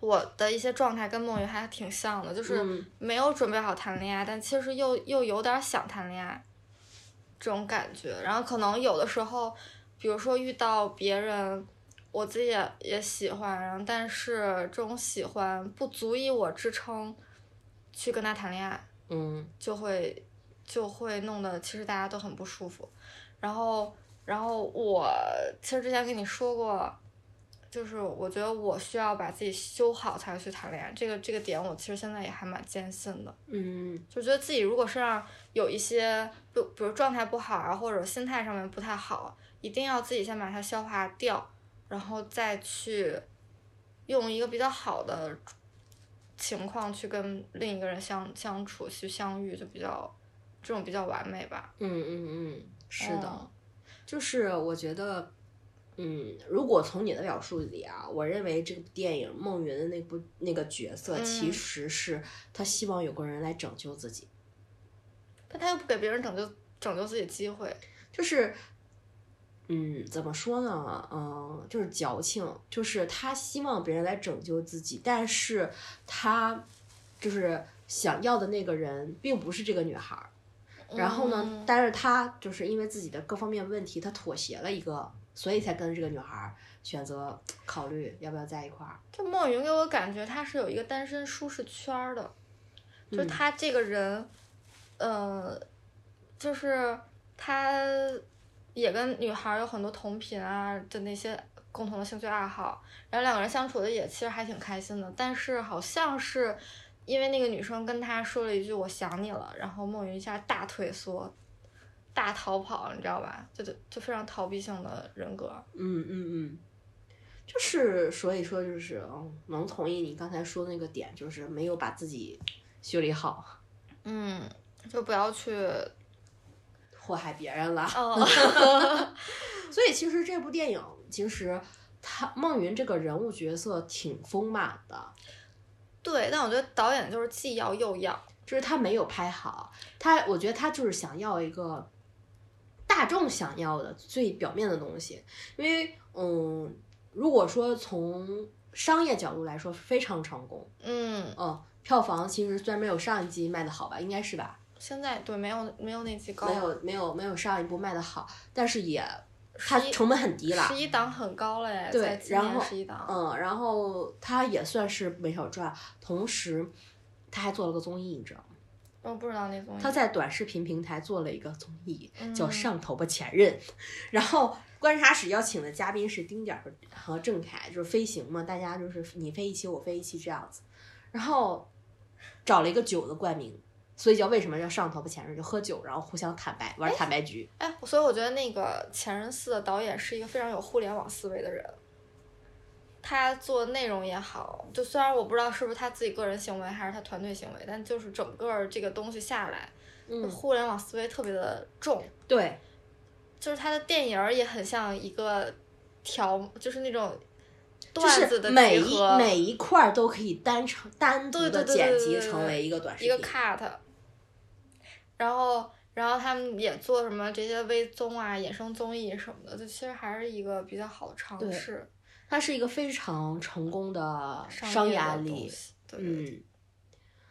我的一些状态跟梦云还挺像的，就是嗯没有准备好谈恋爱，但其实又又有点想谈恋爱这种感觉。然后可能有的时候，比如说遇到别人，我自己也也喜欢，然后但是这种喜欢不足以我支撑去跟他谈恋爱，嗯就会就会弄得其实大家都很不舒服。然后然后我其实之前跟你说过。就是我觉得我需要把自己修好才去谈恋爱，这个这个点我其实现在也还蛮坚信的。嗯就觉得自己如果身上有一些，比比如状态不好啊，或者心态上面不太好，一定要自己先把它消化掉，然后再去用一个比较好的情况去跟另一个人相相处、去相遇，就比较这种比较完美吧。嗯嗯嗯，是的，嗯就是我觉得。嗯，如果从你的表述里啊，我认为这部电影孟云的那部那个角色，嗯其实是他希望有个人来拯救自己，但他又不给别人拯救拯救自己机会。就是，嗯，怎么说呢？嗯，就是矫情，就是他希望别人来拯救自己，但是他就是想要的那个人并不是这个女孩儿。然后呢，嗯但是他就是因为自己的各方面问题，他妥协了一个，所以才跟这个女孩儿选择 考虑要不要在一块儿。就孟云给我感觉他是有一个单身舒适圈儿的，就他这个人，呃，就是他也跟女孩儿有很多同频啊的那些共同的兴趣爱好，然后两个人相处的也其实还挺开心的，但是好像是因为那个女生跟他说了一句“我想你了”，然后孟云一下大退缩。大逃跑，你知道吧？就就就非常逃避性的人格。嗯嗯嗯，就是所以说就是嗯，能同意你刚才说的那个点，就是没有把自己修理好，嗯，就不要去祸害别人了。哦，所以其实这部电影其实他孟云这个人物角色挺丰满的，对，但我觉得导演就是既要又要。就是他没有拍好，他我觉得他就是想要一个大众想要的最表面的东西，因为嗯，如果说从商业角度来说非常成功，嗯，嗯，票房其实虽然没有上一季卖的好吧，应该是吧，现在对没有没有那集高，没有没有没有上一部卖的好，但是也它成本很低了十，一档很高嘞，对然后十一档。嗯，然后它也算是没少赚，同时他还做了个综艺，你知道吗？我不知道那综艺。他在短视频平台做了一个综艺，叫《嗯上头吧前任》，然后观察室邀请的嘉宾是丁点儿和郑恺，就是飞行嘛，大家就是你飞一期我飞一期这样子，然后找了一个酒的冠名，所以叫为什么叫上头不前任？就喝酒，然后互相坦白，玩坦白局。哎，所以我觉得那个《前任四》的导演是一个非常有互联网思维的人。他做内容也好，就虽然我不知道是不是他自己个人行为还是他团队行为，但就是整个这个东西下来，嗯，互联网思维特别的重。对，就是他的电影儿也很像一个条，就是那种就段子的是每一每一块儿都可以单成单独的剪辑成为一个短视频一个。cut，然后然后他们也做什么这些微综啊、衍生综艺什么的，就其实还是一个比较好的尝试。它是一个非常成功的商商业案例。嗯，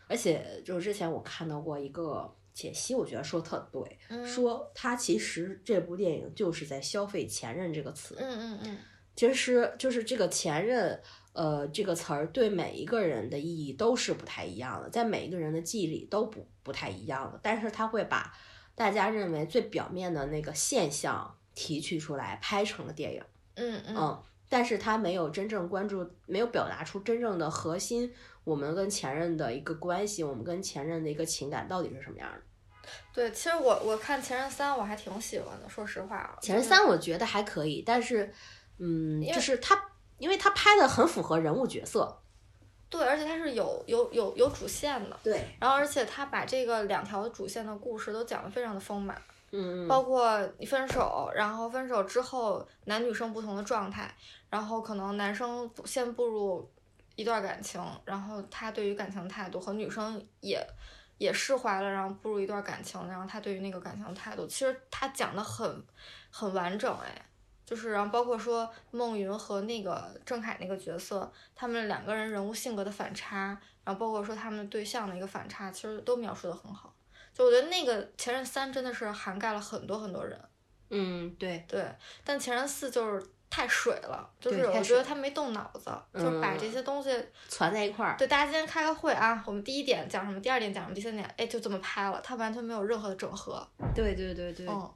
而且就是之前我看到过一个解析，我觉得说特对，嗯说它其实这部电影就是在消费“前任”这个词。嗯嗯嗯，其实就是这个前任，呃，这个词儿对每一个人的意义都是不太一样的，在每一个人的记忆里都不不太一样的。但是他会把大家认为最表面的那个现象提取出来，拍成了电影。嗯嗯嗯，但是他没有真正关注，没有表达出真正的核心，我们跟前任的一个关系，我们跟前任的一个情感到底是什么样的。对，其实我我看《前任三》我还挺喜欢的，说实话。啊前任三我觉得还可以，但是，嗯，就是他，因为他拍的很符合人物角色。对，而且它是有有有有主线的，对，然后而且他把这个两条主线的故事都讲得非常的丰满。嗯，包括你分手，然后分手之后男女生不同的状态，然后可能男生先步入一段感情，然后他对于感情态度和女生也也释怀了，然后步入一段感情，然后他对于那个感情态度，其实他讲的很很完整哎，就是然后包括说孟云和那个郑恺那个角色，他们两个人人物性格的反差，然后包括说他们对象的一个反差，其实都描述的很好。就我觉得那个《前任三》真的是涵盖了很多很多人，嗯，对，对，但《前任四》就是太水了，就是我觉得他没动脑子，就是把这些东西，攒在一块儿。对，大家今天开个会啊，我们第一点讲什么，第二点讲什么，第三点，哎，就这么拍了，他完全没有任何的整合，对对对对嗯，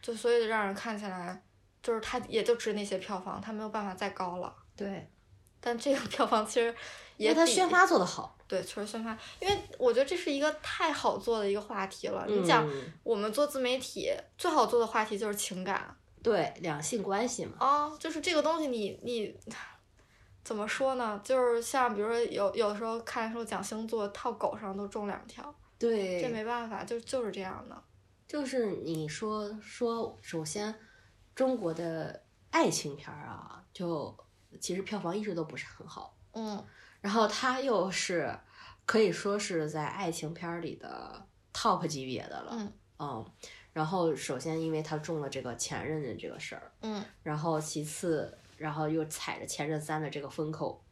就所以让人看起来，就是它也就值那些票房，它没有办法再高了，对，但这个票房其实也比为他宣发做得好。对，确实宣发，因为我觉得这是一个太好做的一个话题了。你讲嗯我们做自媒体最好做的话题就是情感对两性关系嘛。啊，就是这个东西你你怎么说呢？就是像比如说有有时候看书讲星座，套狗上都中两条，对，这没办法，就就是这样的。就是你说说，首先中国的爱情片儿啊，就其实票房一直都不是很好。嗯然后它又是可以说是在爱情片儿里的 top 级别的了。嗯嗯然后首先因为他中了这个前任的这个事儿，嗯，然后其次，然后又踩着前任三的这个风口，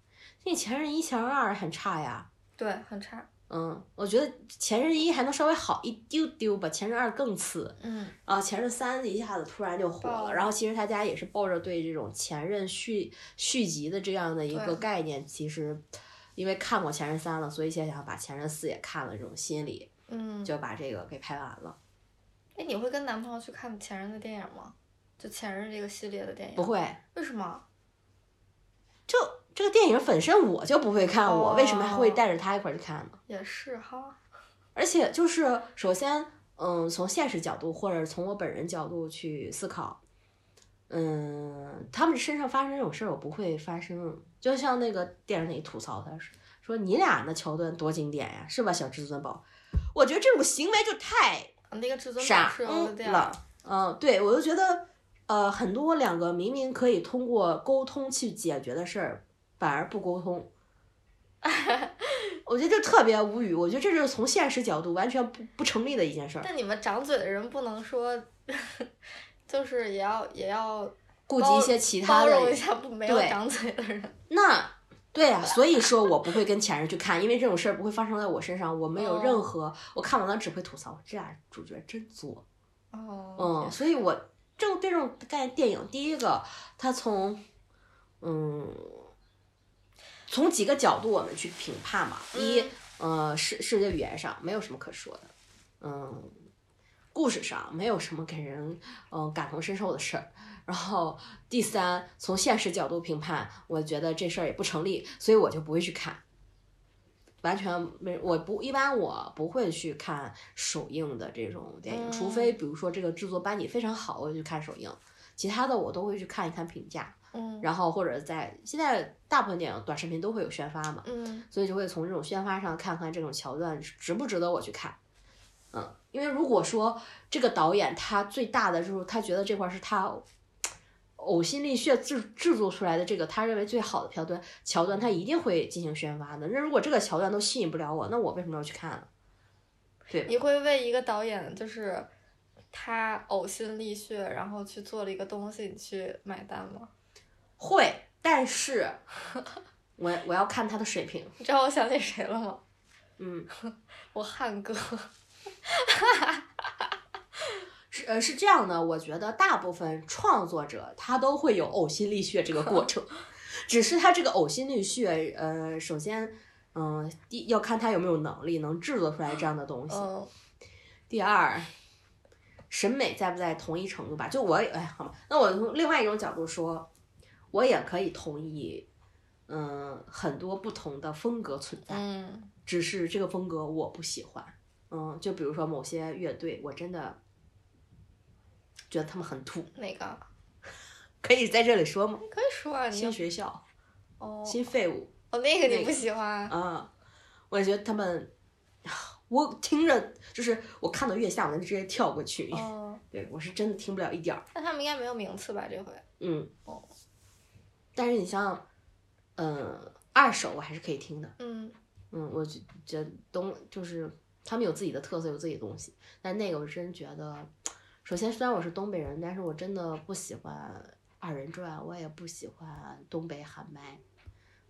那前任一、前任二很差呀。对，很差。嗯，我觉得前任一还能稍微好一丢丢吧，前任二更次。嗯啊，前任三一下子突然就火了，然后其实他家也是抱着对这种前任续续集的这样的一个概念，其实因为看过前任三了，所以想想把前任四也看了，这种心理嗯，就把这个给拍完了。哎，你会跟男朋友去看前任的电影吗？就前任这个系列的电影？不，会，为什么？就这个电影本身我就不会看，我为什么还会哦带着他一块儿去看呢？也是哈。而且就是首先，嗯，从现实角度或者从我本人角度去思考，嗯，他们身上发生这种事儿，我不会发生。就像那个电影里吐槽他是说你俩那桥段多经典呀，是吧，小至尊宝？我觉得这种行为就太那个至尊宝傻是有个电影了。嗯，对，我就觉得，呃，很多两个明明可以通过沟通去解决的事儿，反而不沟通。我觉得这特别无语，我觉得这是从现实角度完全不不成立的一件事儿。但你们长嘴的人不能说，就是也要也要顾及一些其他的包容一下不没有对长嘴的人。那对啊，所以说我不会跟前任去看，因为这种事儿不会发生在我身上，我没有任何，我看完了只会吐槽这俩主角真作。哦，嗯，所以我这种对这种概念电影，第一个，他从嗯从几个角度我们去评判嘛。一，呃，视视觉语言上没有什么可说的，嗯，故事上没有什么给人嗯、呃感同身受的事儿。然后第三，从现实角度评判，我觉得这事儿也不成立，所以我就不会去看。完全没，我不一般我不会去看首映的这种电影，嗯除非比如说这个制作班底非常好，我就去看首映，其他的我都会去看一看评价，嗯然后或者在现在大部分电影短视频都会有宣发嘛，嗯所以就会从这种宣发上看看这种桥段值不值得我去看。嗯，因为如果说这个导演他最大的就是他觉得这块儿是他呕心沥血制制作出来的这个他认为最好的桥段桥段，他一定会进行宣发的。那如果这个桥段都吸引不了我，那我为什么要去看呢？对你会为一个导演就是他呕心沥血，然后去做了一个东西，你去买单吗？会，但是我我要看他的水平。你知道我想起谁了吗？嗯，我汉哥。是呃是这样的，我觉得大部分创作者他都会有呕心沥血这个过 程，只是他这个呕心沥血，呃，首先，嗯、第要看他有没有能力能制作出来这样的东西。嗯第二，审美在不在同一程度吧？就我，哎，好吧，那我从另外一种角度说，我也可以同意，嗯、很多不同的风格存在。嗯只是这个风格我不喜欢。嗯，就比如说某些乐队，我真的觉得他们很土，哪个？可以在这里说吗？可以说啊，你新学校、哦新废物哦，那个你不喜欢？啊，我觉得他们，我听着就是我看到月下，我就直接跳过去。哦，对我是真的听不了一点儿。那他们应该没有名次吧？这回？嗯哦，但是你像，嗯，二手我还是可以听的。嗯嗯，我觉觉得东就是他们有自己的特色，有自己的东西。但那个我真觉得，首先虽然我是东北人，但是我真的不喜欢二人转，我也不喜欢东北喊麦，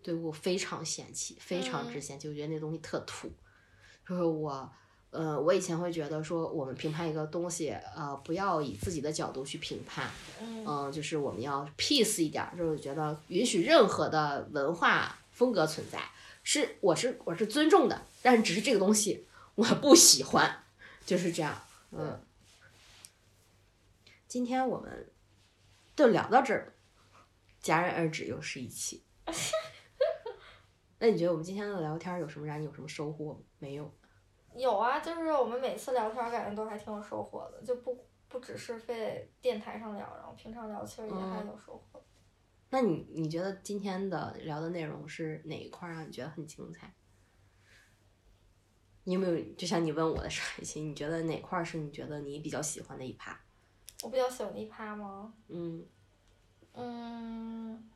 对我非常嫌弃，非常之嗯嫌弃，我觉得那东西特土。就是我，呃，我以前会觉得说，我们评判一个东西，呃，不要以自己的角度去评判，嗯嗯，就是我们要 peace 一点儿，就是觉得允许任何的文化风格存在，是我是我是尊重的，但是只是这个东西我不喜欢，就是这样。嗯，今天我们就聊到这儿，戛然而止，又是一期。那你觉得我们今天的聊天有什么让你有什么收获没有？有啊，就是我们每次聊天感觉都还挺有收获的，就不不只是在电台上聊，然后平常聊其实也还有收获。那你你觉得今天的聊的内容是哪一块儿让你觉得很精彩？你有没有就像你问我的上一期，你觉得哪块是你觉得你比较喜欢的一趴？我比较喜欢的一趴吗？嗯嗯，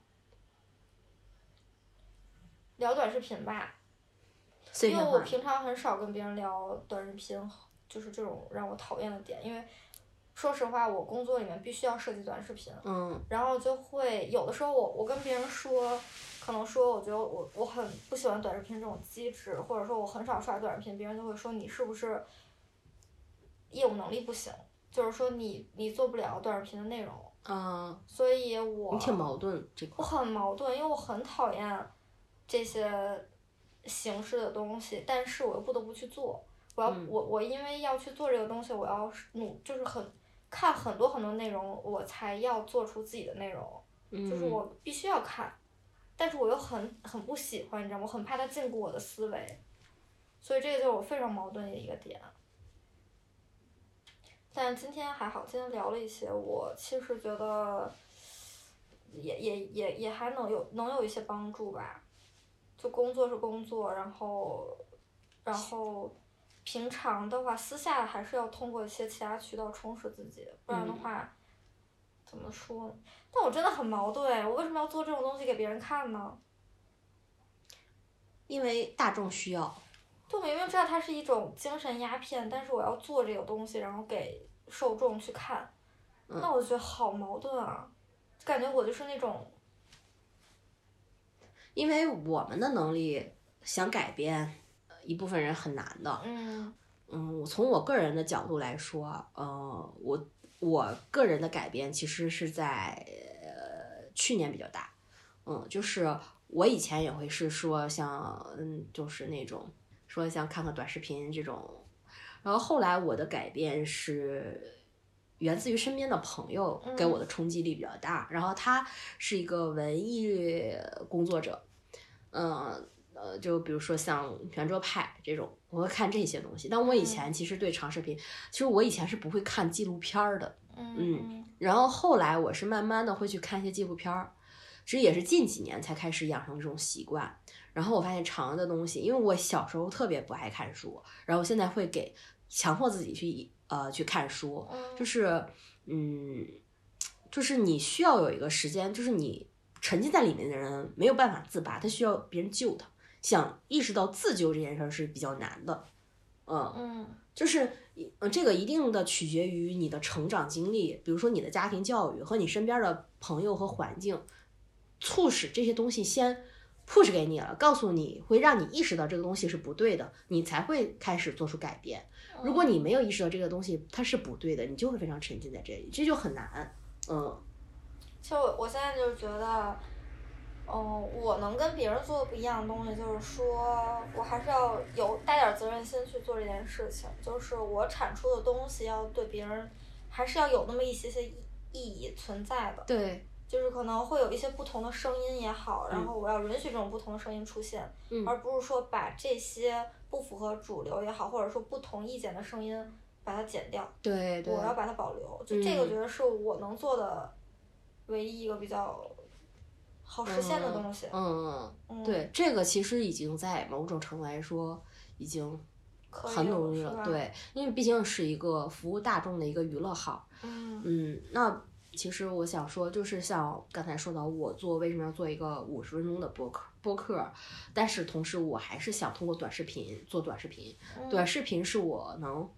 聊短视频吧，因为。我平常很少跟别人聊短视频，就是这种让我讨厌的点。因为说实话，我工作里面必须要设计短视频，嗯然后就会有的时候我我跟别人说，可能说我觉得我我很不喜欢短视频这种机制，或者说我很少刷短视频，别人就会说你是不是业务能力不行，就是说你你做不了短视频的内容，嗯，所以我你挺矛盾这我块儿。很矛盾，因为我很讨厌这些形式的东西，但是我又不得不去做。我要、嗯我我因为要去做这个东西，我要是努就是很看很多很多内容，我才要做出自己的内容，就是嗯我必须要看，但是我又很很不喜欢，你知道吗？我很怕它禁锢我的思维，所以这个就是我非常矛盾的一个点。但今天还好，今天聊了一些，我其实觉得也也也也还能有能有一些帮助吧。就工作是工作，然后然后平常的话，私下还是要通过一些其他渠道充实自己，不然的嗯话，怎么说呢？但我真的很矛盾，我为什么要做这种东西给别人看呢？因为大众需要。就明明知道它是一种精神鸦片，但是我要做这个东西，然后给受众去看，嗯那我就觉得好矛盾啊！感觉我就是那种，因为我们的能力想改变，呃一部分人很难的。嗯。嗯，我从我个人的角度来说，呃，我我个人的改变其实是在呃去年比较大，嗯，就是我以前也会是说像嗯，就是那种说像看看短视频这种，然后后来我的改变是源自于身边的朋友给我的冲击力比较大，然后他是一个文艺工作者，嗯、呃，就比如说像圆桌派这种，我会看这些东西。但我以前其实对长视频，其实我以前是不会看纪录片儿的，嗯然后后来我是慢慢的会去看一些纪录片儿，其实也是近几年才开始养成这种习惯。然后我发现长的东西，因为我小时候特别不爱看书，然后现在会给强迫自己去呃去看书，嗯，就是嗯，就是你需要有一个时间，就是你沉浸在里面的人没有办法自拔，他需要别人救他。想意识到自救这件事儿是比较难的，嗯，嗯就是嗯这个一定的取决于你的成长经历，比如说你的家庭教育和你身边的朋友和环境，促使这些东西先 push 给你了，告诉你会让你意识到这个东西是不对的，你才会开始做出改变。如果你没有意识到这个东西它是不对的，你就会非常沉浸在这里，这就很难。嗯其实我我现在就是觉得，嗯、我能跟别人做的不一样的东西，就是说我还是要有带点责任心去做这件事情，就是我产出的东西要对别人还是要有那么一些些意意义存在的。对，就是可能会有一些不同的声音也好，然后我要允许这种不同的声音出现，嗯而不是说把这些不符合主流也好，或者说不同意见的声音把它剪掉，对对，我要把它保留。就这个，嗯觉得是我能做的唯一一个比较好实现的东西。嗯，嗯，对，这个其实已经在某种程度来说已经很努力了，对，因为毕竟是一个服务大众的一个娱乐号。嗯嗯，那其实我想说，就是像刚才说到，我做为什么要做一个五十分钟的播客播客，但是同时我还是想通过短视频做短视频，嗯短视频是我能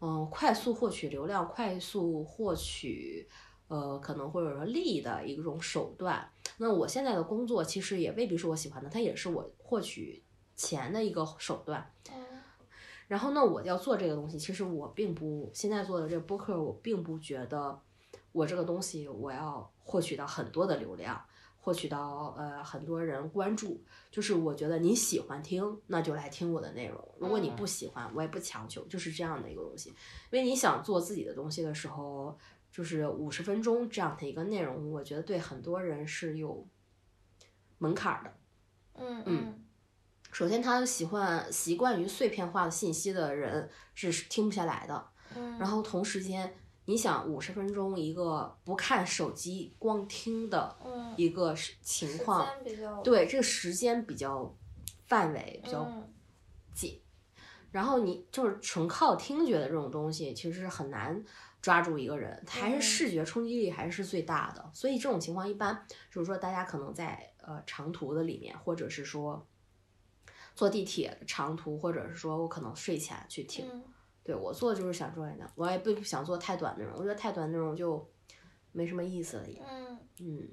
嗯快速获取流量、快速获取呃可能或者说利益的一种手段。那我现在的工作其实也未必是我喜欢的，它也是我获取钱的一个手段。嗯然后呢，我要做这个东西，其实我并不现在做的这个播客，我并不觉得我这个东西我要获取到很多的流量，获取到呃很多人关注。就是我觉得你喜欢听，那就来听我的内容；如果你不喜欢，我也不强求，就是这样的一个东西。因为你想做自己的东西的时候，就是五十分钟这样的一个内容，我觉得对很多人是有门槛儿的。嗯嗯首先，他喜欢习惯于碎片化的信息的人是听不下来的。嗯，然后同时间，你想五十分钟一个不看手机光听的嗯一个情况，对这个时间比较范围比较嗯紧，然后你就是纯靠听觉的这种东西，其实是很难抓住一个人，它还是嗯视觉冲击力还是最大的。所以这种情况一般就是说，大家可能在呃长途的里面，或者是说坐地铁长途，或者是说我可能睡前去听。嗯对我做的就是想做的，我也不想做太短的内容，我觉得太短的内容就没什么意思了也。嗯，嗯，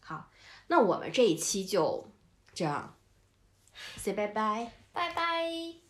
好，那我们这一期就这样，say 拜拜。拜拜。